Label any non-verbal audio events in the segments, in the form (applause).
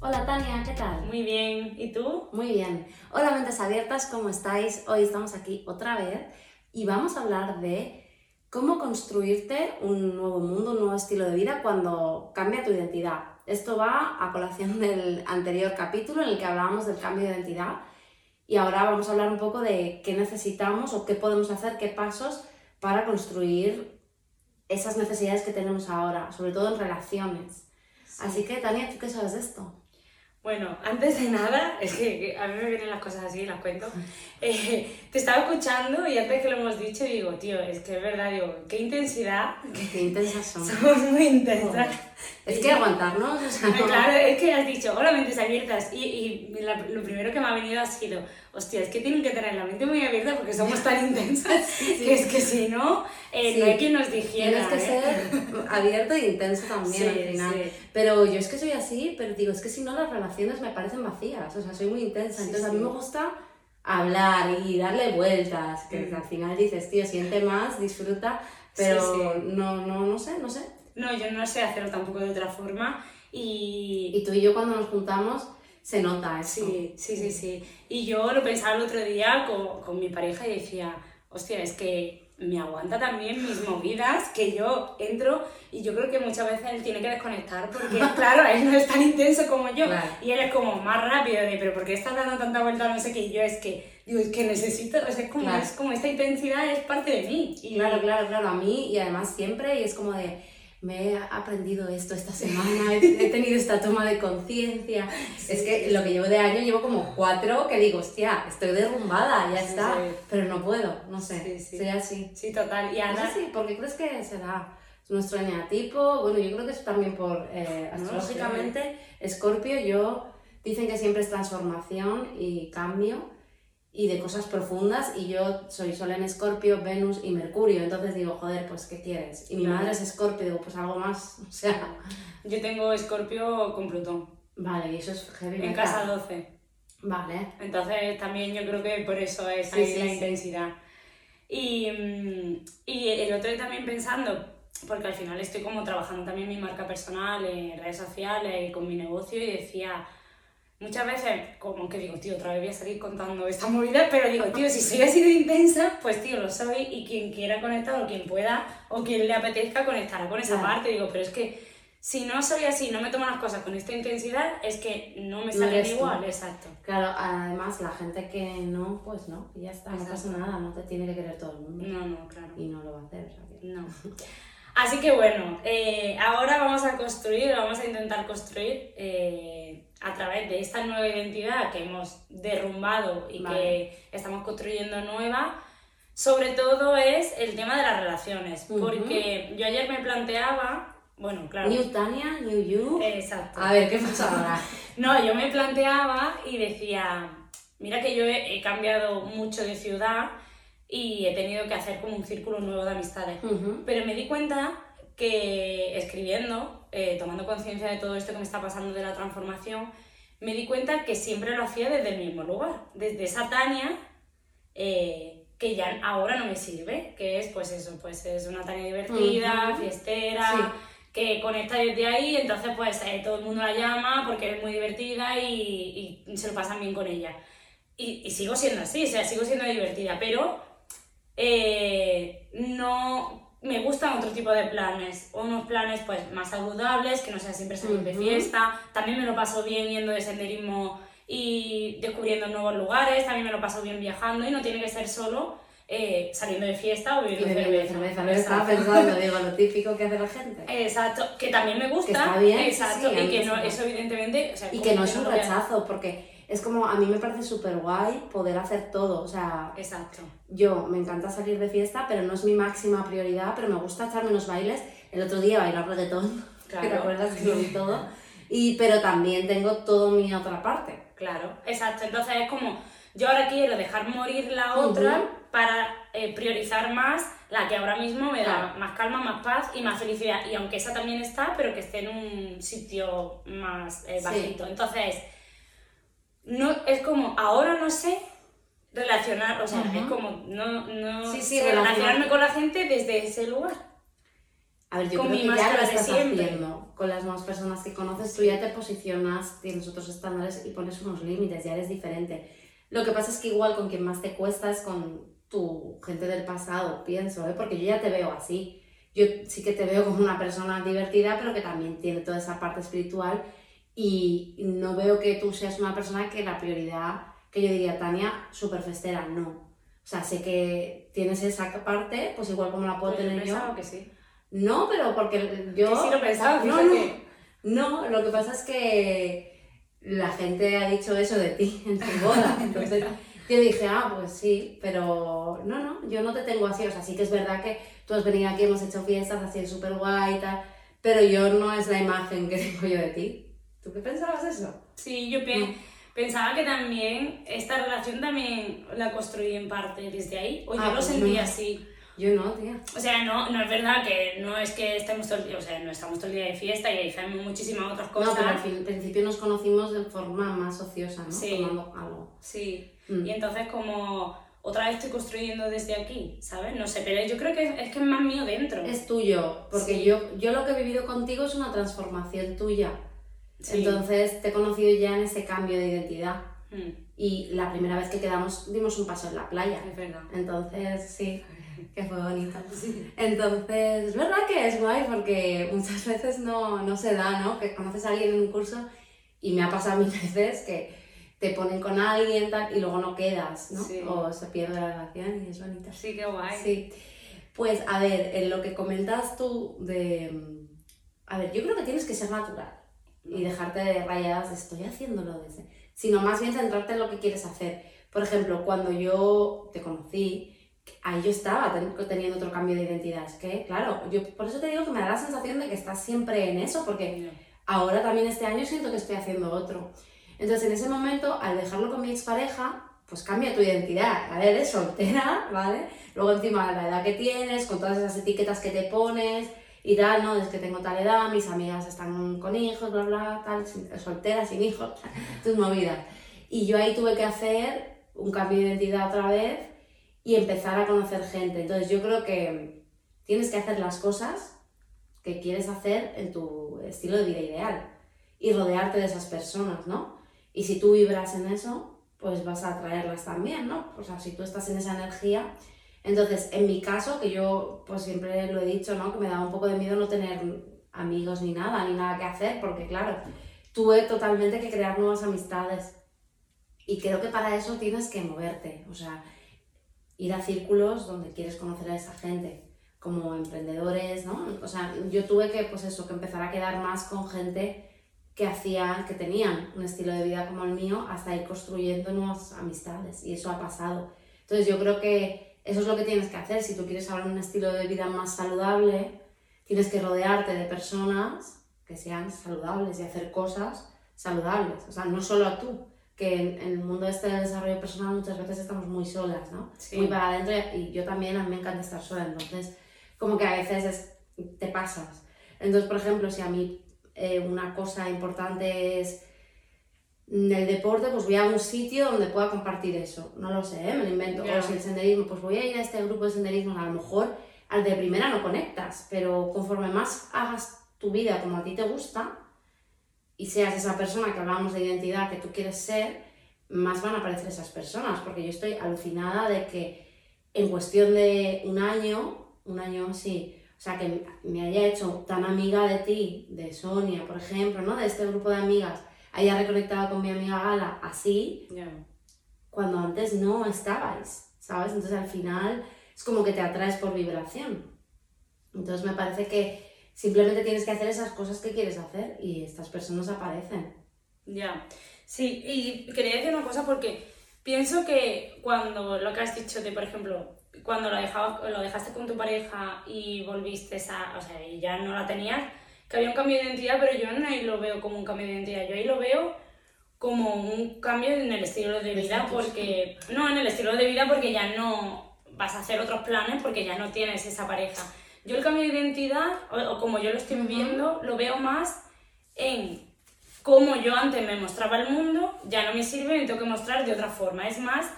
Hola Tania, ¿qué tal? Muy bien, ¿y tú? Muy bien. Hola mentes abiertas, ¿cómo estáis? Hoy estamos aquí otra vez y vamos a hablar de cómo construirte un nuevo mundo, un nuevo estilo de vida cuando cambia tu identidad. Esto va a colación (laughs) del anterior capítulo en el que hablábamos del cambio de identidad y ahora vamos a hablar un poco de qué necesitamos o qué podemos hacer, qué pasos para construir esas necesidades que tenemos ahora, sobre todo en relaciones. Así que, Tania, ¿tú qué sabes de esto? Bueno, antes de nada, es que a mí me vienen las cosas así, las cuento. (laughs) Eh, te estaba escuchando y antes que lo hemos dicho, digo, tío, es que es verdad, digo, qué intensidad. Qué intensas somos. (laughs) Somos muy intensas. Es que aguantarnos, o sea, Claro, es que has dicho, hola, mentes abiertas. Y, y lo primero que me ha venido ha sido, hostia, es que tienen que tener la mente muy abierta porque somos tan (laughs) intensas que es que si no, eh, no hay quien nos dijera. Tienes que ¿eh? ser abierto e intenso también Sí, al final. sí. Pero yo es que soy así, pero digo, es que si no las relaciones me parecen vacías, o sea, soy muy intensa. Sí, Entonces a mí sí. me gusta hablar y darle vueltas, que Mm. al final dices, tío, siente más, disfruta, pero Sí, sí. No, no, no sé, no sé. No, yo no sé hacerlo tampoco de otra forma. Y, Y tú y yo cuando nos juntamos se nota eso. Sí, sí, sí, sí. Y yo lo pensaba el otro día con, con mi pareja y decía, hostia, es que me aguanta también mis movidas, que yo entro y yo creo que muchas veces él tiene que desconectar porque, (laughs) claro, él no es tan intenso como yo Claro. y él es como más rápido de, pero ¿por qué estás dando tanta vuelta? No sé qué, y yo es que, digo, es que necesito, o sea, es como, Claro. es como esta intensidad es parte de mí. Y Claro, claro, claro, a mí y además siempre, y es como de, me he aprendido esto esta semana, he, tenido esta toma de conciencia. es que lo que llevo de año llevo como cuatro que digo, hostia, estoy derrumbada, ya Sí, está, sí. pero no puedo, no sé, Sí, sí. soy así. Sí, total. Y No Ana, sé si, ¿por qué crees que se da? Nuestro eneatipo, bueno, yo creo que es también por, eh, No astrológicamente, Escorpio, yo, dicen que siempre es transformación y cambio y de cosas profundas y yo soy Sol en Escorpio, Venus y Mercurio, entonces digo, joder, pues ¿qué quieres? Y mi madre es Escorpio, digo, pues algo más, (laughs) o sea, yo tengo Escorpio con Plutón, vale, y eso es heavy en casa 12. Vale, Entonces también yo creo que por eso es Sí, ahí sí, la sí. intensidad. Y, mm, y el otro día también pensando, porque al final estoy como trabajando también mi marca personal en redes sociales y con mi negocio y decía, muchas veces como que digo, tío, otra vez voy a salir contando esta movida, pero digo, tío, si soy así de intensa, pues tío, lo soy y quien quiera conectar o quien pueda o quien le apetezca conectará con esa Claro. parte. Digo, pero es que si no soy así, no me tomo las cosas con esta intensidad, es que no me No salen tú. igual, exacto. claro, además la gente que no, pues no, y ya está, no pasa nada, no te tiene que querer todo el mundo No, no, claro. y no lo va a hacer, que- No. (laughs) Así que bueno, eh, ahora vamos a construir, vamos a intentar construir eh, a través de esta nueva identidad que hemos derrumbado y Vale. que estamos construyendo nueva. Sobre todo es el tema de las relaciones, Ujú. porque yo ayer me planteaba, bueno, claro, New Tania, New You. exacto. A ver, ¿qué pasa ahora? (laughs) No, yo me planteaba y decía, mira que yo he, he cambiado mucho de ciudad y he tenido que hacer como un círculo nuevo de amistades. Ujú. Pero me di cuenta que escribiendo, eh, tomando conciencia de todo esto que me está pasando de la transformación, me di cuenta que siempre lo hacía desde el mismo lugar, desde esa Tania eh, que ya ahora no me sirve, que es pues eso, pues es una Tania divertida, Ujú. fiestera, Sí. que conecta desde ahí, entonces pues eh, todo el mundo la llama porque es muy divertida y, y se lo pasan bien con ella. Y, y sigo siendo así, o sea, sigo siendo divertida, pero eh, no me gustan otro tipo de planes, unos planes pues más saludables, que no sea siempre salir de fiesta, también me lo paso bien yendo de senderismo y descubriendo nuevos lugares, también me lo paso bien viajando y no tiene que ser solo eh, saliendo de fiesta o bebiendo de cerveza. cerveza, me estaba pensando, (laughs) digo, lo típico que hace la gente. Exacto, que también me gusta. Que está bien, sí, Exacto, sí, y que no, eso evidentemente. o sea, Y que no es un lo rechazo, porque es como, a mí me parece súper guay poder hacer todo. O sea, Exacto. yo me encanta salir de fiesta, pero no es mi máxima prioridad, pero me gusta echarme unos bailes. El otro día bailar reggaetón, (laughs) Claro. ¿te acuerdas (laughs) vi todo? Y, pero también tengo todo mi otra parte. Claro, exacto. Entonces es como, yo ahora quiero dejar morir la otra para eh, priorizar más la que ahora mismo me da más calma, más paz y más felicidad. Y aunque esa también está, pero que esté en un sitio más eh, bajito. Entonces, no, es como, ahora no sé relacionar, o sea, es como, no, no sé relacionarme con la gente desde ese lugar. A ver, yo creo que ya lo estás haciendo con las nuevas personas que conoces, tú ya te posicionas, tienes otros estándares y pones unos límites, ya eres diferente. Lo que pasa es que igual con quien más te cuesta es con tu gente del pasado, pienso, ¿eh? porque yo ya te veo así. Yo sí que te veo como una persona divertida, pero que también tiene toda esa parte espiritual y no veo que tú seas una persona que la prioridad, que yo diría, Tania, súper festera, no. O sea, sé que tienes esa parte, pues igual como la puedo pues tener yo. que sí. No, pero porque yo... sí lo pensaba, no, no, lo que pasa es que la gente ha dicho eso de ti (laughs) en tu boda, entonces... Yo dije, ah, pues sí, pero no, no, yo no te tengo así. O sea, sí que es verdad que tú has venido aquí, hemos hecho fiestas así súper guay y tal, pero yo no es la imagen que (laughs) tengo yo de ti. ¿Tú qué pensabas eso? Sí, yo pensaba que también esta relación también la construí en parte desde ahí, o yo ah, lo pues sentía así. Yo no, tía. O sea, no, no es verdad que no es que estemos todo el día, o sea, no estamos todo el día de fiesta y hacemos muchísimas otras cosas. No, pero al principio nos conocimos de forma más ociosa, ¿no? Sí. Tomando algo. Sí. Mm. Y entonces como otra vez estoy construyendo desde aquí, ¿sabes? No sé, pero yo creo que es, que es más mío dentro. Es tuyo, porque yo, yo lo que he vivido contigo es una transformación tuya. Entonces te he conocido ya en ese cambio de identidad. Mm. Y la primera vez que quedamos dimos un paso en la playa. Es verdad. Entonces, sí (laughs) que fue bonito. (laughs) Entonces, es verdad que es guay porque muchas veces no, no se da, ¿no? Que conoces a alguien en un curso y me ha pasado mil (laughs) veces que te ponen con alguien tal, y luego no quedas, ¿no? O se pierde la relación y es bonito. Sí, qué guay. Sí. Pues a ver, en lo que comentas tú de... A ver, yo creo que tienes que ser natural y dejarte de rayadas de estoy haciéndolo desde... Sino más bien centrarte en lo que quieres hacer. Por ejemplo, cuando yo te conocí, ahí yo estaba teniendo otro cambio de identidad. Es que, claro, yo por eso te digo que me da la sensación de que estás siempre en eso, porque ahora también este año siento que estoy haciendo otro. Entonces, en ese momento, al dejarlo con mi expareja, pues cambia tu identidad. A ver, eres soltera, ¿vale? Luego encima la edad que tienes, con todas esas etiquetas que te pones y tal, ¿no? Es que tengo tal edad, mis amigas están con hijos, bla, bla, tal, soltera, sin hijos, (laughs) tus movidas. Y yo ahí tuve que hacer un cambio de identidad otra vez y empezar a conocer gente. Entonces yo creo que tienes que hacer las cosas que quieres hacer en tu estilo de vida ideal y rodearte de esas personas, ¿no? Y si tú vibras en eso, pues vas a atraerlas también, ¿no? O sea, si tú estás en esa energía. Entonces, en mi caso, que yo pues siempre lo he dicho, ¿no? Que me daba un poco de miedo no tener amigos ni nada, ni nada que hacer, porque claro, tuve totalmente que crear nuevas amistades. Y creo que para eso tienes que moverte, o sea, ir a círculos donde quieres conocer a esa gente, como emprendedores, ¿no? O sea, yo tuve que, pues eso, que empezar a quedar más con gente que hacían, que tenían un estilo de vida como el mío, hasta ir construyendo nuevas amistades, y eso ha pasado. Entonces yo creo que eso es lo que tienes que hacer, si tú quieres ahora un estilo de vida más saludable, tienes que rodearte de personas que sean saludables y hacer cosas saludables, o sea, no solo a tú, que en, el mundo este del desarrollo personal muchas veces estamos muy solas, ¿no? Muy para adentro y yo también, a mí me encanta estar sola, entonces como que a veces te pasas. Entonces, por ejemplo, si a mí eh, una cosa importante es el deporte, pues voy a un sitio donde pueda compartir eso. No lo sé, ¿eh? me lo invento. O si el senderismo, pues voy a ir a este grupo de senderismo, a lo mejor al de primera no conectas, pero conforme más hagas tu vida como a ti te gusta, y seas esa persona que hablábamos de identidad que tú quieres ser, más van a aparecer esas personas, porque yo estoy alucinada de que en cuestión de un año, un año sí, o sea, que me haya hecho tan amiga de ti, de Sonia, por ejemplo, ¿no? De este grupo de amigas, haya reconectado con mi amiga Gala así, cuando antes no estabais, ¿sabes? Entonces al final es como que te atraes por vibración. Entonces me parece que Simplemente tienes que hacer esas cosas que quieres hacer y estas personas aparecen. Ya, sí, y quería decir una cosa porque pienso que cuando lo que has dicho de, por ejemplo, cuando lo, dejabas, lo dejaste con tu pareja y volviste a, o sea, y ya no la tenías, que había un cambio de identidad, pero yo no ahí lo veo como un cambio de identidad, yo ahí lo veo como un cambio en el estilo de vida, porque no en el estilo de vida porque ya no vas a hacer otros planes porque ya no tienes esa pareja. Yo el cambio de identidad, o, como yo lo estoy viendo, lo veo más en cómo yo antes me mostraba el mundo, ya no me sirve, me tengo que mostrar de otra forma. Es más,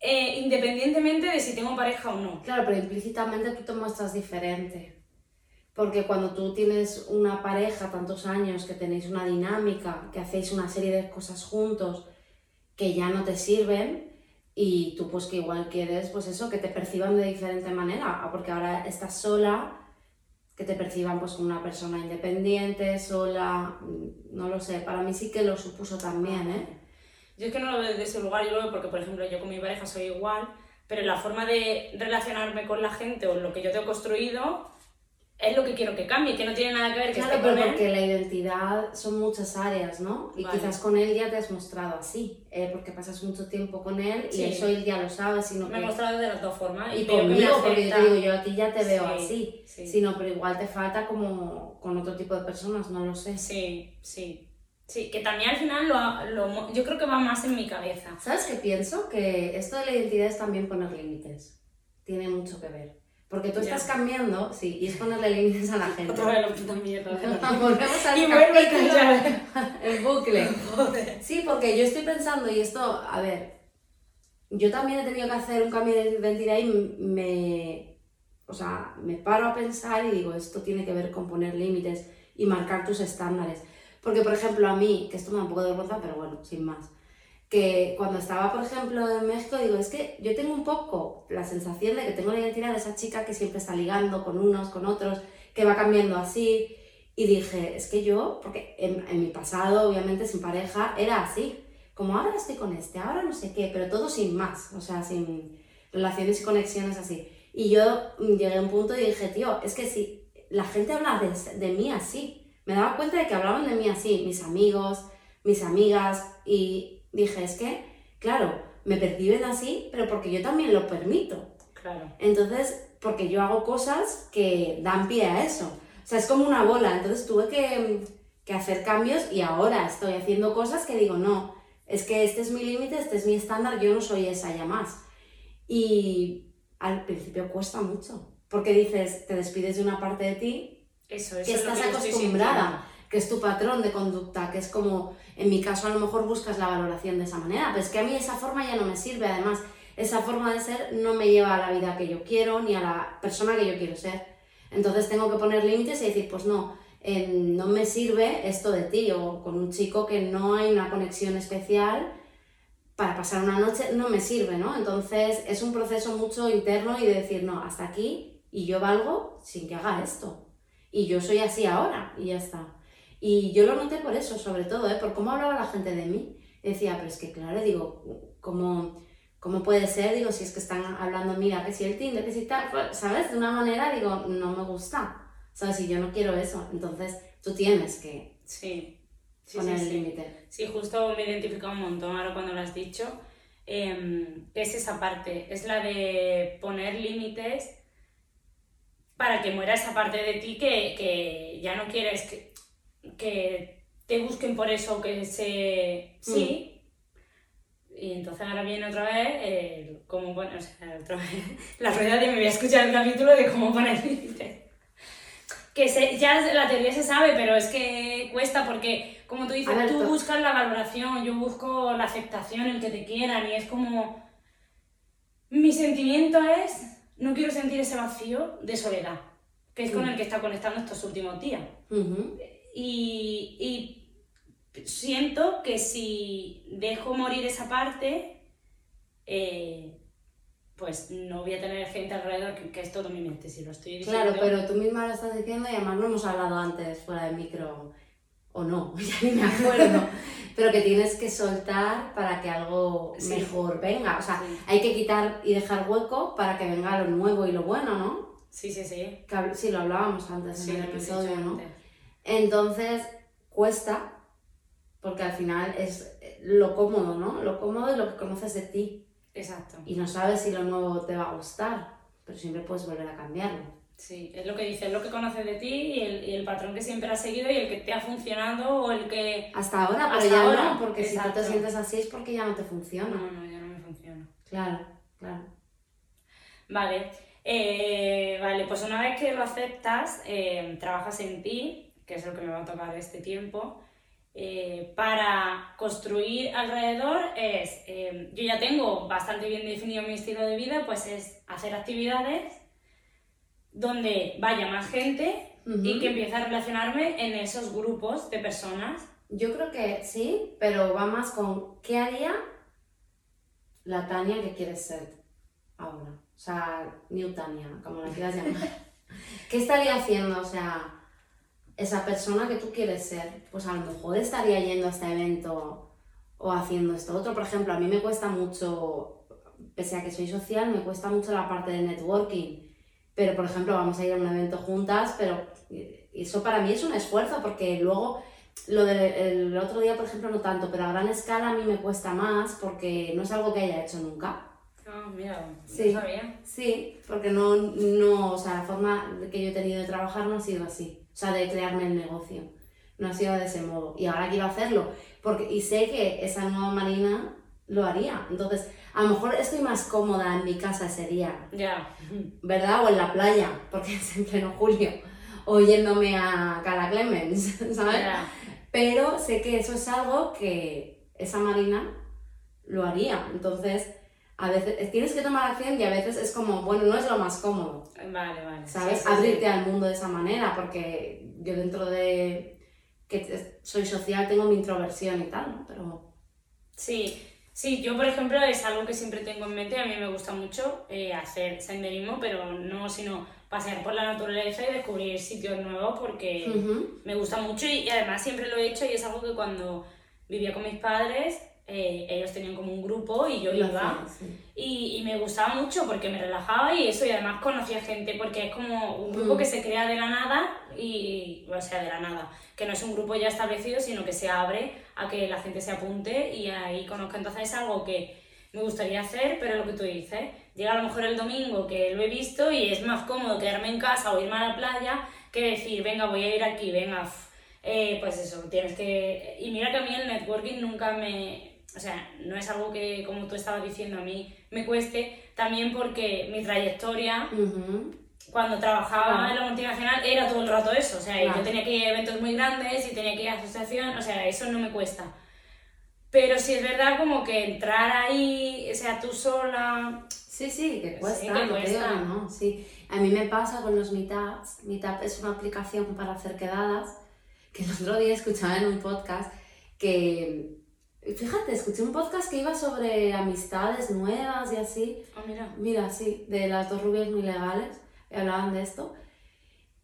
eh, independientemente de si tengo pareja o no. Claro, pero implícitamente tú te muestras diferente. Porque cuando tú tienes una pareja tantos años, que tenéis una dinámica, que hacéis una serie de cosas juntos que ya no te sirven y tú pues que igual quieres pues eso, que te perciban de diferente manera, porque ahora estás sola, que te perciban pues como una persona independiente, sola, mm, no lo sé, para mí sí que lo supuso también, ¿eh? Yo es que no lo veo desde ese lugar, yo lo veo porque por ejemplo yo con mi pareja soy igual, pero la forma de relacionarme con la gente o lo que yo tengo construido es lo que quiero que cambie, que no tiene nada que ver que claro, pero porque la identidad son muchas áreas, ¿no? Y quizás con él ya te has mostrado así, eh, porque pasas mucho tiempo con él y eso él ya lo sabe, sino Me he mostrado de las dos formas. Y, conmigo, porque yo te digo, yo a ti ya te veo así, sino pero igual te falta como con otro tipo de personas, no lo sé. Sí, sí. Sí, que también al final lo, lo, yo creo que va más en mi cabeza. ¿Sabes qué pienso? Que esto de la identidad es también poner límites. Tiene mucho que ver. Porque tú estás cambiando, sí, y es ponerle límites a la (laughs) gente. Otra vez lo puta mierda. (laughs) Volvemos al y (laughs) El bucle. Sí, porque yo estoy pensando, y esto, a ver, yo también he tenido que hacer un cambio de identidad y me, o sea, me paro a pensar y digo, esto tiene que ver con poner límites y marcar tus estándares. Porque, por ejemplo, a mí, que esto me da un poco de vergüenza, pero bueno, sin más que cuando estaba, por ejemplo, en México, digo, es que yo tengo un poco la sensación de que tengo la identidad de esa chica que siempre está ligando con unos, con otros, que va cambiando así. Y dije, es que yo, porque en, mi pasado, obviamente, sin pareja, era así. Como ahora estoy con este, ahora no sé qué, pero todo sin más, o sea, sin relaciones y conexiones así. Y yo llegué a un punto y dije, tío, es que si la gente habla de, de mí así, me daba cuenta de que hablaban de mí así, mis amigos, mis amigas, y dije, es que, claro, me perciben así, pero porque yo también lo permito. Claro. Entonces, porque yo hago cosas que dan pie a eso. O sea, es como una bola. Entonces tuve que, que hacer cambios y ahora estoy haciendo cosas que digo, no, es que este es mi límite, este es mi estándar, yo no soy esa ya más. Y al principio cuesta mucho, porque dices, te despides de una parte de ti eso, eso que estás acostumbrada que es tu patrón de conducta, que es como, en mi caso a lo mejor buscas la valoración de esa manera, pero es que a mí esa forma ya no me sirve, además esa forma de ser no me lleva a la vida que yo quiero ni a la persona que yo quiero ser. Entonces tengo que poner límites y decir, pues no, no me sirve esto de ti o con un chico que no hay una conexión especial para pasar una noche, no me sirve, ¿no? Entonces es un proceso mucho interno y de decir, no, hasta aquí y yo valgo sin que haga esto. Y yo soy así ahora y ya está. Y yo lo noté por eso, sobre todo, ¿eh? por cómo hablaba la gente de mí. decía, pero es que claro, digo, ¿cómo, ¿cómo puede ser? Digo, si es que están hablando, mira, que si el Tinder, que si tal, pues, ¿sabes? De una manera, digo, no me gusta. ¿Sabes? Si yo no quiero eso, entonces tú tienes que sí. poner el límite. Sí, justo me he identificado un montón ahora cuando lo has dicho. Eh, es esa parte, es la de poner límites para que muera esa parte de ti que, que ya no quieres, que, que te busquen por eso, que se... Sí. Y entonces ahora viene otra vez, eh, cómo poner, o sea, otra vez, (laughs) la rueda de me voy a escuchar el capítulo de cómo poner límites. Que se, ya la teoría se sabe, pero es que cuesta porque, como tú dices, tú buscas la valoración, yo busco la aceptación, el que te quieran, y es como... Mi sentimiento es, no quiero sentir ese vacío de soledad, que es con el que está conectando estos últimos días. Y, siento que si dejo morir esa parte, eh, pues no voy a tener gente alrededor que, es todo mi mente, si lo estoy diciendo. Claro, pero tú misma lo estás diciendo y además no hemos hablado antes fuera del micro, o no, (laughs) ya ni me acuerdo, (laughs) pero que tienes que soltar para que algo mejor venga. O sea, hay que quitar y dejar hueco para que venga lo nuevo y lo bueno, ¿no? Sí, sí, sí. sí, lo hablábamos antes en el episodio, ¿no? Entonces, cuesta, porque al final es lo cómodo, ¿no? Lo cómodo y lo que conoces de ti. Exacto. Y no sabes si lo nuevo te va a gustar, pero siempre puedes volver a cambiarlo. Sí, es lo que dices, es lo que conoces de ti y el, y el, patrón que siempre has seguido y el que te ha funcionado o el que... Hasta ahora, pero ya ahora, no, porque si tú te sientes así es porque ya no te funciona. No, no, ya no me funciona. Claro, claro. Vale, eh, vale, pues una vez que lo aceptas, eh, trabajas en ti, que es lo que me va a tocar este tiempo, eh, para construir alrededor es, yo ya tengo bastante bien definido mi estilo de vida, pues es hacer actividades donde vaya más gente y que empiece a relacionarme en esos grupos de personas. Yo creo que sí, pero va más con qué haría la Tania que quieres ser ahora. O sea, New Tania, como la quieras llamar. (laughs) ¿Qué estaría haciendo? O sea, esa persona que tú quieres ser, pues a lo mejor estaría yendo a este evento o haciendo esto otro. Por ejemplo, a mí me cuesta mucho, pese a que soy social, me cuesta mucho la parte de networking pero por ejemplo vamos a ir a un evento juntas, pero eso para mí es un esfuerzo porque luego lo del otro día, por ejemplo, no tanto, pero a gran escala a mí me cuesta más porque no es algo que haya hecho nunca. Ah, mira, sí, sabía. Sí, porque no, no, o sea, la forma que yo he tenido de trabajar no ha sido así, o sea, de crearme el negocio, no ha sido de ese modo. Y ahora quiero hacerlo, porque, y sé que esa nueva Marina lo haría. Entonces, a lo mejor estoy más cómoda en mi casa ese día. Ya. ¿Verdad? O en la playa, porque (laughs) es en pleno julio. O yéndome a Cala Clemens, (laughs) ¿sabes? Pero sé que eso es algo que esa marina lo haría. Entonces, a veces tienes que tomar acción y a veces es como, bueno, no es lo más cómodo. Vale, vale. ¿Sabes? Abrirte al mundo de esa manera, porque yo dentro de que soy social tengo mi introversión y tal, ¿no? Pero... Sí, Sí, yo por ejemplo es algo que siempre tengo en mente, a mí me gusta mucho eh, hacer senderismo, pero no sino pasear por la naturaleza y descubrir sitios nuevos porque me gusta mucho y, además siempre lo he hecho y es algo que cuando vivía con mis padres eh, ellos tenían como un grupo y yo iba. y, y, me gustaba mucho porque me relajaba y eso y además conocía gente porque es como un grupo que se crea de la nada y, o sea, de la nada, que no es un grupo ya establecido sino que se abre a que la gente se apunte y ahí conozca. Entonces es algo que me gustaría hacer, pero lo que tú dices, llega a lo mejor el domingo que lo he visto y es más cómodo quedarme en casa o irme a la playa que decir, venga, voy a ir aquí, venga, eh, pues eso, tienes que... Y mira que a mí el networking nunca me o sea, no es algo que, como tú estabas diciendo, a mí me cueste, también porque mi trayectoria, cuando trabajaba en la multinacional, era todo el rato eso. O sea, yo tenía que ir a eventos muy grandes y tenía que ir a asociación, o sea, eso no me cuesta. Pero sí es verdad como que entrar ahí, o sea, tú sola... Sí, sí, que cuesta, que cuesta. ¿no? Sí. A mí me pasa con los Meetups. Meetup es una aplicación para hacer quedadas, que el otro día escuchaba en un podcast que Fíjate, escuché un podcast que iba sobre amistades nuevas y así. Ah, mira. Mira, sí, de las dos rubias muy legales, hablaban de esto.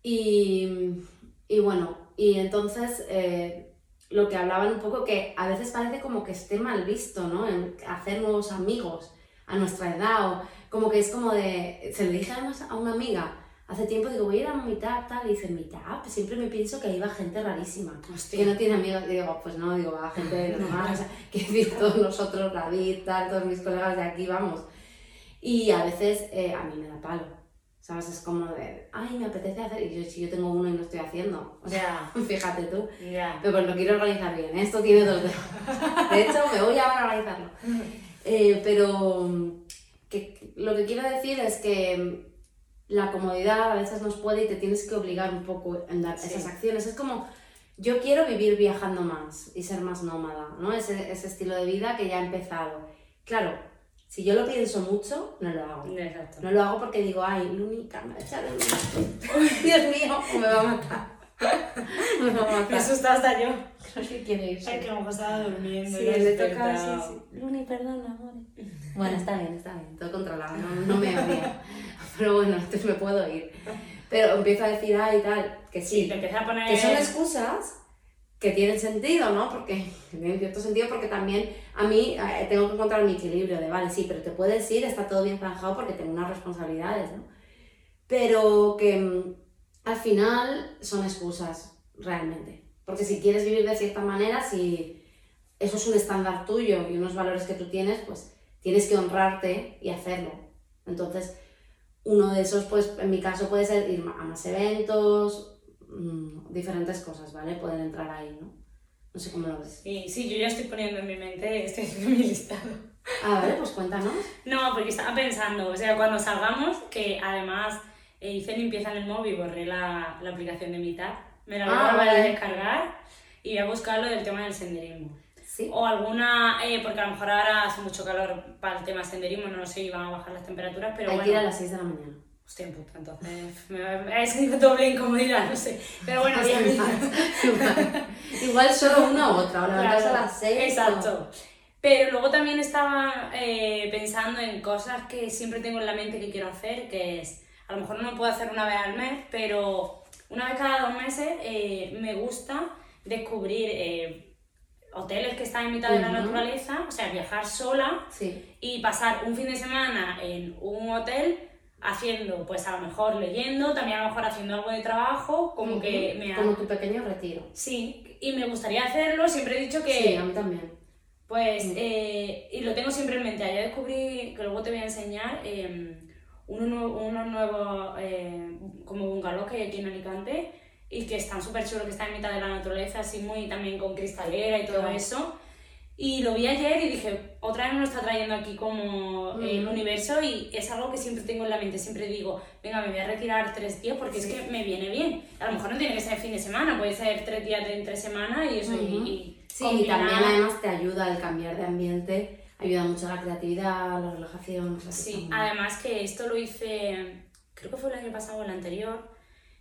Y, y bueno, y entonces eh, lo que hablaban un poco que a veces parece como que esté mal visto, ¿no? En hacer nuevos amigos a nuestra edad, o como que es como de. Se lo dije además a una amiga Hace tiempo digo, voy a ir a mitad, tal, y dice, mitad, pues siempre me pienso que iba gente rarísima, que no tiene amigos, y digo, pues no, digo, va gente normal, o sea, (laughs) que decir, todos nosotros, David, tal, todos mis colegas de aquí, vamos. Y a veces eh, a mí me da palo, ¿sabes? Es como de, ay, me apetece hacer, y yo, si yo tengo uno y no estoy haciendo, o sea, (laughs) fíjate tú, pero pues lo quiero organizar bien, ¿eh? esto tiene dos dedos. De hecho, me voy a organizarlo. (laughs) Eh, pero que, lo que quiero decir es que la comodidad a veces nos puede y te tienes que obligar un poco en dar esas acciones. Es como, yo quiero vivir viajando más y ser más nómada, ¿no? Ese, ese estilo de vida que ya he empezado. Claro, si yo lo pienso mucho, no lo hago. Exacto. No lo hago porque digo, ay, Lúnica, me va a echar el Dios mío, me va a matar. (laughs) me va a matar. Me asusta hasta yo. Creo que quiere irse. Ay, que me estaba durmiendo. Sí, le toca, sí, sí. Luni, perdona, amor. Bueno, está bien, está bien, todo controlado, no, no me odia pero bueno, (laughs) entonces me puedo ir. Pero empiezo a decir, ay, tal, que sí. sí te a poner... Que son excusas que tienen sentido, ¿no? Porque (laughs) tienen cierto sentido porque también a mí eh, tengo que encontrar mi equilibrio de, vale, sí, pero te puedes ir, está todo bien zanjado porque tengo unas responsabilidades, ¿no? Pero que mm, al final son excusas, realmente. Porque si quieres vivir de cierta manera, si eso es un estándar tuyo y unos valores que tú tienes, pues tienes que honrarte y hacerlo. Entonces, uno de esos, pues en mi caso puede ser ir a más eventos, mm, diferentes cosas, ¿vale? Pueden entrar ahí, ¿no? No sé cómo lo ves. Sí, sí, yo ya estoy poniendo en mi mente, estoy haciendo mi (laughs) listado. A ver, pues cuéntanos. No, porque estaba pensando, o sea, cuando salgamos, que además eh, hice limpieza en el móvil, borré la, la aplicación de mitad, me la voy Ah, a volver a descargar y voy a buscar lo del tema del senderismo. Sí. O alguna, eh, porque a lo mejor ahora hace mucho calor para el tema senderismo, no lo sé, y van a bajar las temperaturas, pero Hay bueno. que ir a las 6 de la mañana. Hostia, puta, entonces me es que doble incomodidad, no sé. Pero bueno, (laughs) a Igual, igual solo una u otra, o levantarse a Claro, las 6. Exacto. Pero luego también estaba eh, pensando en cosas que siempre tengo en la mente que quiero hacer, que es, a lo mejor no lo puedo hacer una vez al mes, pero una vez cada dos meses eh, me gusta descubrir eh, hoteles que están en mitad de la naturaleza, o sea, viajar sola Sí. y pasar un fin de semana en un hotel haciendo, pues a lo mejor leyendo, también a lo mejor haciendo algo de trabajo, como que me ha... Como tu pequeño retiro. Sí, y me gustaría hacerlo, siempre he dicho que... Sí, a mí también. Pues, eh, y lo tengo siempre en mente. Ayer descubrí, que luego te voy a enseñar, eh, unos, nuevos, unos nuevos eh, como bungalows que hay aquí en Alicante y que están súper chulos, que están en mitad de la naturaleza, así muy también con cristalera y todo Claro. eso. Y lo vi ayer y dije, otra vez me lo está trayendo aquí como el Mm. universo y es algo que siempre tengo en la mente. Siempre digo, venga, me voy a retirar tres días porque Sí. es que me viene bien. A lo mejor no tiene que ser fin de semana, puede ser tres días de entre semana y eso. y- Ujú. y, Sí, y también además te ayuda el cambiar de ambiente, ayuda mucho a la creatividad, la relajación. o sea Sí, además que esto lo hice, creo que fue el año pasado o el anterior,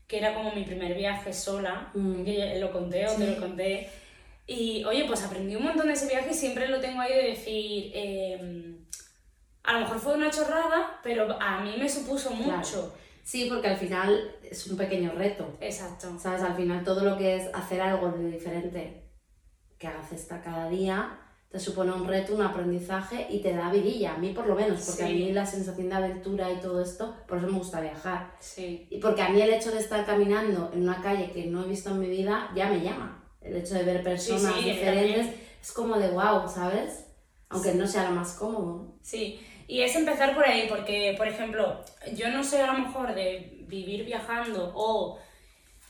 que era como mi primer viaje sola, Mm. que lo conté o te lo conté. Y oye, pues aprendí un montón de ese viaje y siempre lo tengo ahí de decir, eh, a lo mejor fue una chorrada, pero a mí me supuso Claro. mucho. Sí, porque al final es un pequeño reto. Exacto. ¿Sabes? Al final todo lo que es hacer algo de diferente que esta cada día te supone un reto, un aprendizaje y te da vidilla, a mí por lo menos, porque a Sí. mí la sensación de aventura y todo esto, por eso me gusta viajar. Sí, Y porque a mí el hecho de estar caminando en una calle que no he visto en mi vida ya me llama. El hecho de ver personas sí, diferentes es como de wow, ¿sabes? Aunque no sea lo más cómodo. sí. Y es empezar por ahí, porque, por ejemplo, yo no sé a lo mejor de vivir viajando o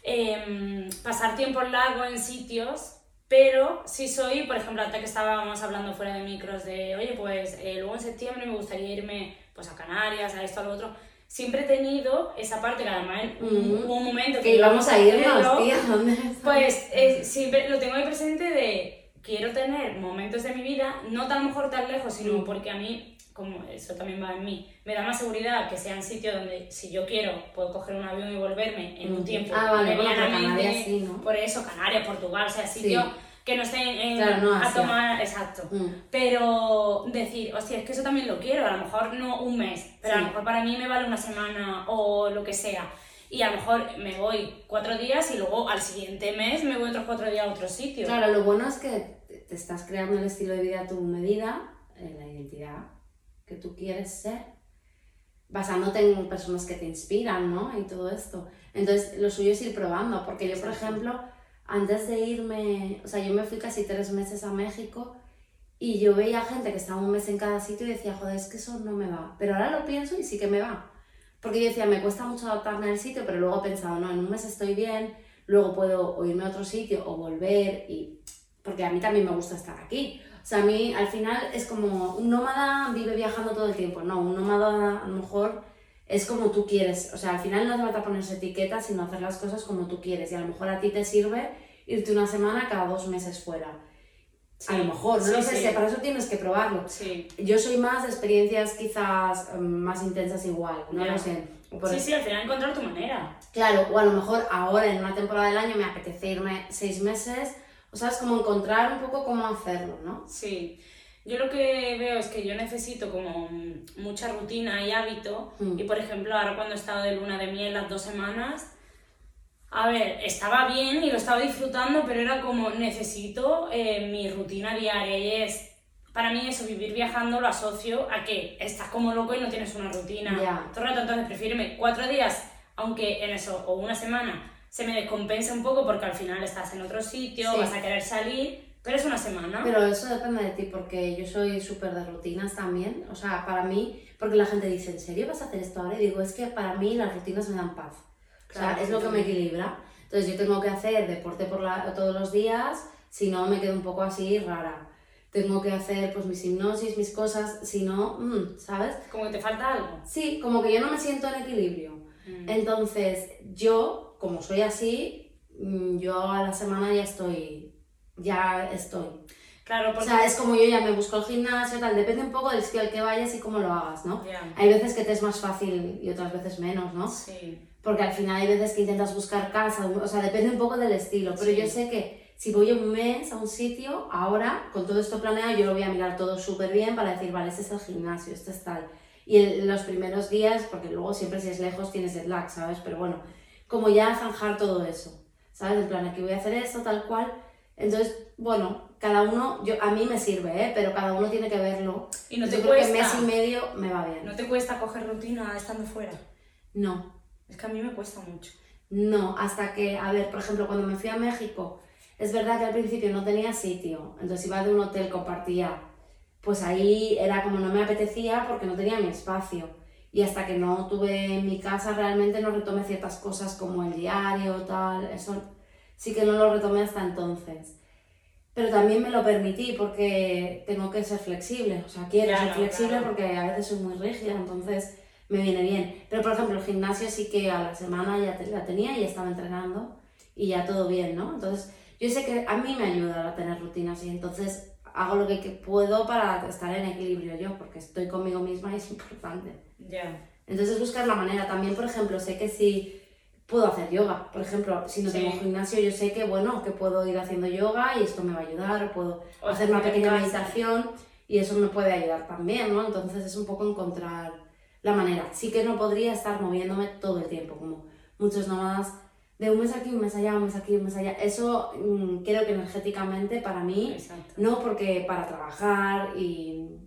em, pasar tiempo largo en sitios, pero sí soy, por ejemplo, hasta que estábamos hablando fuera de micros de, oye, pues eh, luego en septiembre me gustaría irme pues a Canarias, a esto, a lo otro. Siempre he tenido esa parte que además hubo un momento Que íbamos a irnos, tía, ¿dónde pues eh, siempre lo tengo ahí presente de quiero tener momentos de mi vida, no tan mejor tan lejos, sino Mm. porque a mí, como eso también va en mí, me da más seguridad que sean sitios donde si yo quiero puedo coger un avión y volverme en un tiempo Ah, vale, bueno, Canarias sí, ¿no? por eso Canarias, Portugal, o sea, sitios que no estén en, Claro, no a tomar, exacto. Mm. Pero decir, hostia, es que eso también lo quiero, a lo mejor no un mes, pero a Sí. lo mejor para mí me vale una semana o lo que sea. Y a lo mejor me voy cuatro días y luego al siguiente mes me voy otros cuatro días a otro sitio. Claro, lo bueno es que te- te estás creando el estilo de vida a tu medida, en la identidad que tú quieres ser, basándote en personas que te inspiran, ¿no? Y todo esto. Entonces, lo suyo es ir probando, porque yo, por ejemplo, antes de irme, o sea, yo me fui casi tres meses a México y yo veía gente que estaba un mes en cada sitio y decía, joder, es que eso no me va. Pero ahora lo pienso y sí que me va. Porque yo decía, me cuesta mucho adaptarme al sitio, pero luego he pensado, no, en un mes estoy bien, luego puedo o irme a otro sitio o volver y... Porque a mí también me gusta estar aquí. O sea, a mí al final es como un nómada vive viajando todo el tiempo. No, un nómada a lo mejor es como tú quieres. O sea, al final no hace falta ponerse etiquetas, sino hacer las cosas como tú quieres. Y a lo mejor a ti te sirve irte una semana cada dos meses fuera. Sí, A lo mejor, no sí, lo sé, sí. para eso tienes que probarlo. Sí, Yo soy más de experiencias quizás em, más intensas igual, no Ya. lo sé. Por sí, sí, al final encontrar tu manera. Claro, o a lo mejor ahora en una temporada del año me apetece irme seis meses, o sabes, como encontrar un poco cómo hacerlo, ¿no? Sí. Yo lo que veo es que yo necesito como mucha rutina y hábito. Mm. Y por ejemplo, ahora cuando he estado de luna de miel las dos semanas, a ver, estaba bien y lo estaba disfrutando, pero era como necesito eh, mi rutina diaria y es, para mí eso, vivir viajando lo asocio a que estás como loco y no tienes una rutina. Ya. Todo el rato, entonces prefiero cuatro días, aunque en eso, o una semana, se me descompense un poco porque al final estás en otro sitio, Sí. vas a querer salir, Pero es una semana. Pero eso depende de ti, porque yo soy súper de rutinas también. O sea, para mí, porque la gente dice, ¿en serio vas a hacer esto ahora? Y digo, es que para mí las rutinas me dan paz. o sea, Claro, es lo que me equilibra. Entonces yo tengo que hacer deporte por la, todos los días, si no me quedo un poco así rara. Tengo que hacer pues mis hipnosis, mis cosas, si no, mm, ¿sabes? Como que te falta algo. Sí, como que yo no me siento en equilibrio. Mm. Entonces, yo, como soy así, mm, yo a la semana ya estoy, ya estoy. Claro, O porque... sea, es como yo ya me busco el gimnasio, tal, depende un poco del sitio al que vayas y cómo lo hagas, ¿no? Ya. Hay veces que te es más fácil y otras veces menos, ¿no? Sí. Porque al final hay veces que intentas buscar casa, o sea, depende un poco del estilo, pero Sí. yo sé que si voy un mes a un sitio, ahora, con todo esto planeado, yo lo voy a mirar todo súper bien para decir, vale, este es el gimnasio, este es tal. Y en los primeros días, porque luego siempre si es lejos tienes jet lag, ¿sabes? Pero bueno, como ya zanjar todo eso, ¿sabes? En plan, aquí voy a hacer esto, tal cual. Entonces, bueno, cada uno, yo, a mí me sirve, ¿eh? Pero cada uno tiene que verlo. Y no te creo que cuesta. mes y medio me va bien. ¿No te cuesta coger rutina estando fuera? No, Es que a mí me cuesta mucho. No, hasta que, a ver, por ejemplo, cuando me fui a México, es verdad que al principio no tenía sitio, entonces iba de un hotel, compartía, pues ahí era como no me apetecía porque no tenía mi espacio. Y hasta que no tuve en mi casa realmente no retomé ciertas cosas como el diario, tal, eso sí que no lo retomé hasta entonces. Pero también me lo permití porque tengo que ser flexible, o sea, quiero ser Claro, flexible claro. porque a veces soy muy rígida, entonces me viene bien. Pero por ejemplo, el gimnasio sí que a la semana ya te- la tenía y estaba entrenando y ya todo bien, ¿no? Entonces, yo sé que a mí me ayuda a tener rutinas y entonces hago lo que puedo para estar en equilibrio yo, porque estoy conmigo misma y es importante. Ya. Entonces, buscar la manera. También, por ejemplo, sé que si puedo hacer yoga, por ejemplo, si no Sí. tengo gimnasio, yo sé que, bueno, que puedo ir haciendo yoga y esto me va a ayudar, puedo O hacer una pequeña meditación y eso me puede ayudar también, ¿no? Entonces es un poco encontrar la manera. Sí que no podría estar moviéndome todo el tiempo, como muchos nómadas, de un mes aquí, un mes allá, un mes aquí, un mes allá. Eso mm, creo que energéticamente para mí, Exacto. no porque para trabajar y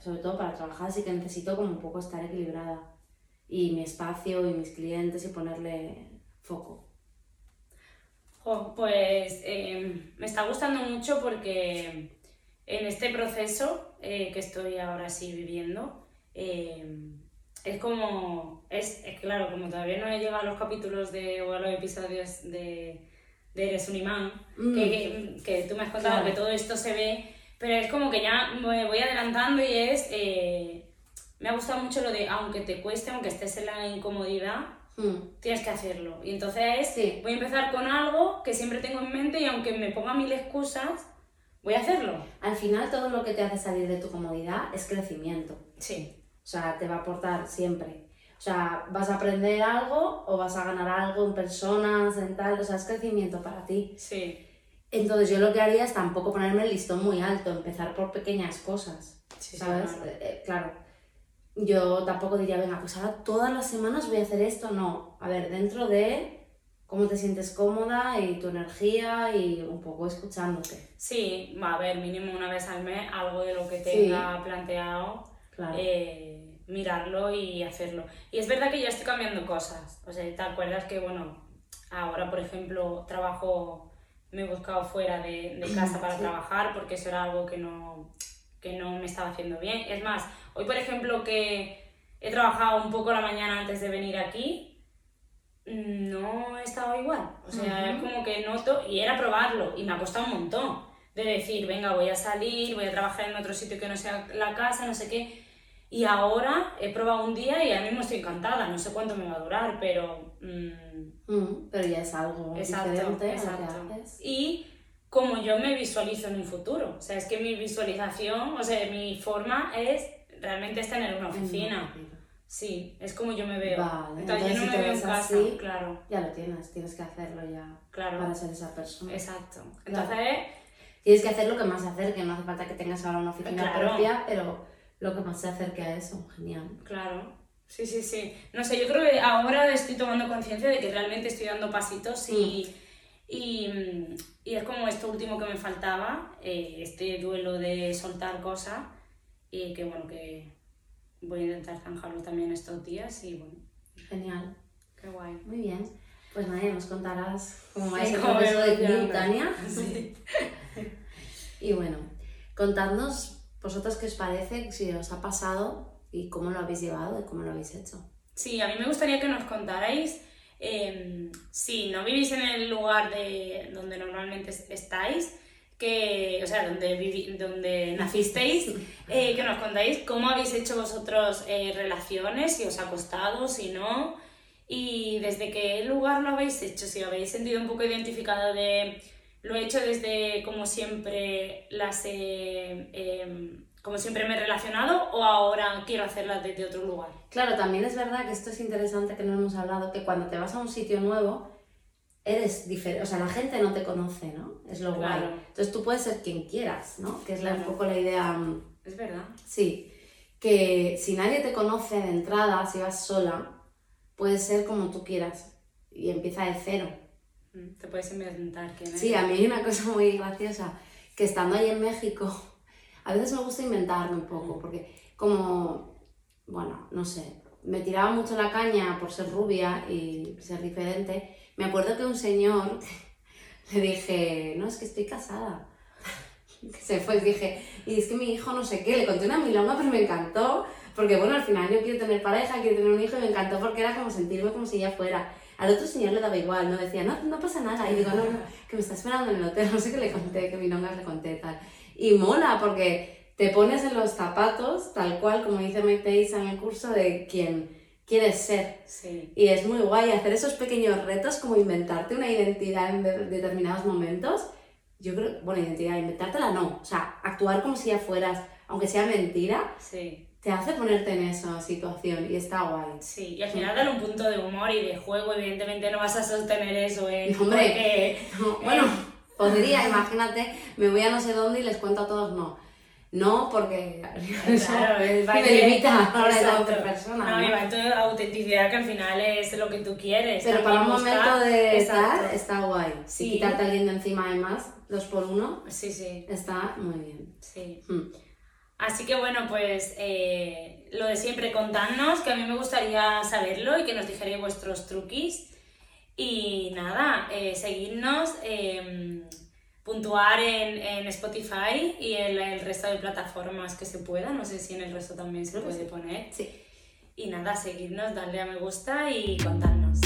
sobre todo para trabajar sí que necesito como un poco estar equilibrada y mi espacio y mis clientes y ponerle foco. Jo, pues eh, me está gustando mucho porque en este proceso eh, que estoy ahora sí viviendo, eh, es como, es, es claro, como todavía no he llegado a los capítulos de, o a los episodios de, de Eres un imán, Mm. que, que, que tú me has contado Claro. que todo esto se ve, pero es como que ya me voy adelantando y es, eh, me ha gustado mucho lo de, aunque te cueste, aunque estés en la incomodidad, Mm, tienes que hacerlo. Y entonces Sí. voy a empezar con algo que siempre tengo en mente y aunque me ponga mil excusas, voy a hacerlo. Al final todo lo que te hace salir de tu comodidad es crecimiento. Sí, sea, te va a aportar siempre. O sea, vas a aprender algo o vas a ganar algo en personas, en tal, o sea, es crecimiento para ti. sí, Entonces yo lo que haría es tampoco ponerme el listón muy alto, empezar por pequeñas cosas, sí, sí, ¿sabes? claro. Eh, eh, claro. Yo tampoco diría, venga, pues ahora todas las semanas voy a hacer esto, no. A ver, dentro de cómo te sientes cómoda y tu energía y un poco escuchándote. Sí, va a haber mínimo una vez al mes algo de lo que tenga planteado, Claro. eh, mirarlo y hacerlo. Y es verdad que ya estoy cambiando cosas. O sea, ¿te acuerdas que, bueno, ahora, por ejemplo, trabajo, me he buscado fuera de, de (clears throat) casa para Sí. trabajar porque eso era algo que no, que no me estaba haciendo bien. Es más, hoy, por ejemplo, que he trabajado un poco la mañana antes de venir aquí, no he estado igual. O sea, es Ujú. como que noto, y era probarlo, y me ha costado un montón. De decir, venga, voy a salir, voy a trabajar en otro sitio que no sea la casa, no sé qué. Y ahora he probado un día y ahora mismo estoy encantada. No sé cuánto me va a durar, pero. mm, Mm, pero ya es algo Exacto, diferente a lo exacto. que haces. Y como yo me visualizo en un futuro. O sea, es que mi visualización, o sea, mi forma es realmente estar en una oficina. Sí, es como yo me veo. Vale, entonces, entonces yo si no te me veo en casa, así- claro, Ya lo tienes, tienes que hacerlo ya claro. para ser esa persona. Exacto. Claro. Entonces, Tienes que hacer lo que más se acerque, no hace falta que tengas ahora una oficina Claro. propia, pero lo que más se acerque a eso, genial. claro. Sí, sí, sí. No sé, yo creo que ahora estoy tomando conciencia de que realmente estoy dando pasitos y, y, mm, y es como esto último que me faltaba, eh, este duelo de soltar cosas y que bueno, que voy a intentar zanjarlo también estos días y bueno, Genial, qué guay. muy bien. Pues nadie nos contarás cómo va Sí, ese proceso de. Tania. Sí. (laughs) Y bueno, contadnos vosotros qué os parece, si os ha pasado y cómo lo habéis llevado y cómo lo habéis hecho. Sí, a mí me gustaría que nos contarais eh, si no vivís en el lugar de donde normalmente estáis, que, o sea, donde, donde nacisteis, eh, que nos contáis cómo habéis hecho vosotros eh, relaciones, si os ha costado, si no, y desde qué lugar lo habéis hecho, si os habéis sentido un poco identificado de lo he hecho desde como siempre las em, como siempre me he relacionado o ahora quiero hacerlas desde otro lugar. Claro, también es verdad que esto es interesante que no hemos hablado, que cuando te vas a un sitio nuevo, eres diferente, o sea, la gente no te conoce, ¿no? Es lo claro. Entonces tú puedes ser quien quieras, ¿no? Que es un poco la idea... Mm, es verdad. Sí, que si nadie te conoce de entrada, si vas sola, puedes ser como tú quieras y empieza de cero. Mm, te puedes inventar quién Sí, a mí hay una cosa muy graciosa, que estando ahí en México, a veces me gusta inventarme un poco, mm. porque como, bueno, no sé, me tiraba mucho la caña por ser rubia y ser diferente, me acuerdo que un señor (laughs) le dije, no, es que estoy casada. (laughs) Se fue y dije, y es que mi hijo no sé qué, le conté una milonga, pero me encantó, porque bueno, al final yo quiero tener pareja, quiero tener un hijo y me encantó porque era como sentirme como si ya fuera. Al otro señor le daba igual, no decía, no, no pasa nada. Y digo, no, no, que me está esperando en el hotel, (laughs) no sé qué le conté, que milongas le conté tal. Y mola porque te pones en los zapatos, tal cual, como dice Mike en el curso, de quien quieres ser. Sí. Y es muy guay hacer esos pequeños retos, como inventarte una identidad en determinados momentos. Yo creo, bueno, identidad, inventártela no. O sea, actuar como si ya fueras, aunque sea mentira. Sí. Te hace ponerte en esa situación y está guay. Sí, y al final darle un punto de humor y de juego, evidentemente no vas a sostener eso en... (laughs) Hombre, bueno, podría, (laughs) imagínate, me voy a no sé dónde y les cuento a todos, no no, porque claro, me limita a la otra persona. No, y va en autenticidad que al final es lo que tú quieres. Pero para un momento de estar, está guay. Si quitarte a alguien de encima además, dos por uno, sí, sí. está muy bien. Sí. Hmm. Así que bueno, pues eh, lo de siempre, contadnos, que a mí me gustaría saberlo y que nos dijerais vuestros truquis. Y nada, eh, seguidnos. Eh, puntuar en, en Spotify y en el resto de plataformas que se pueda. No sé si en el resto también se puede poner. Sí. Y nada, seguirnos, darle a me gusta y contarnos.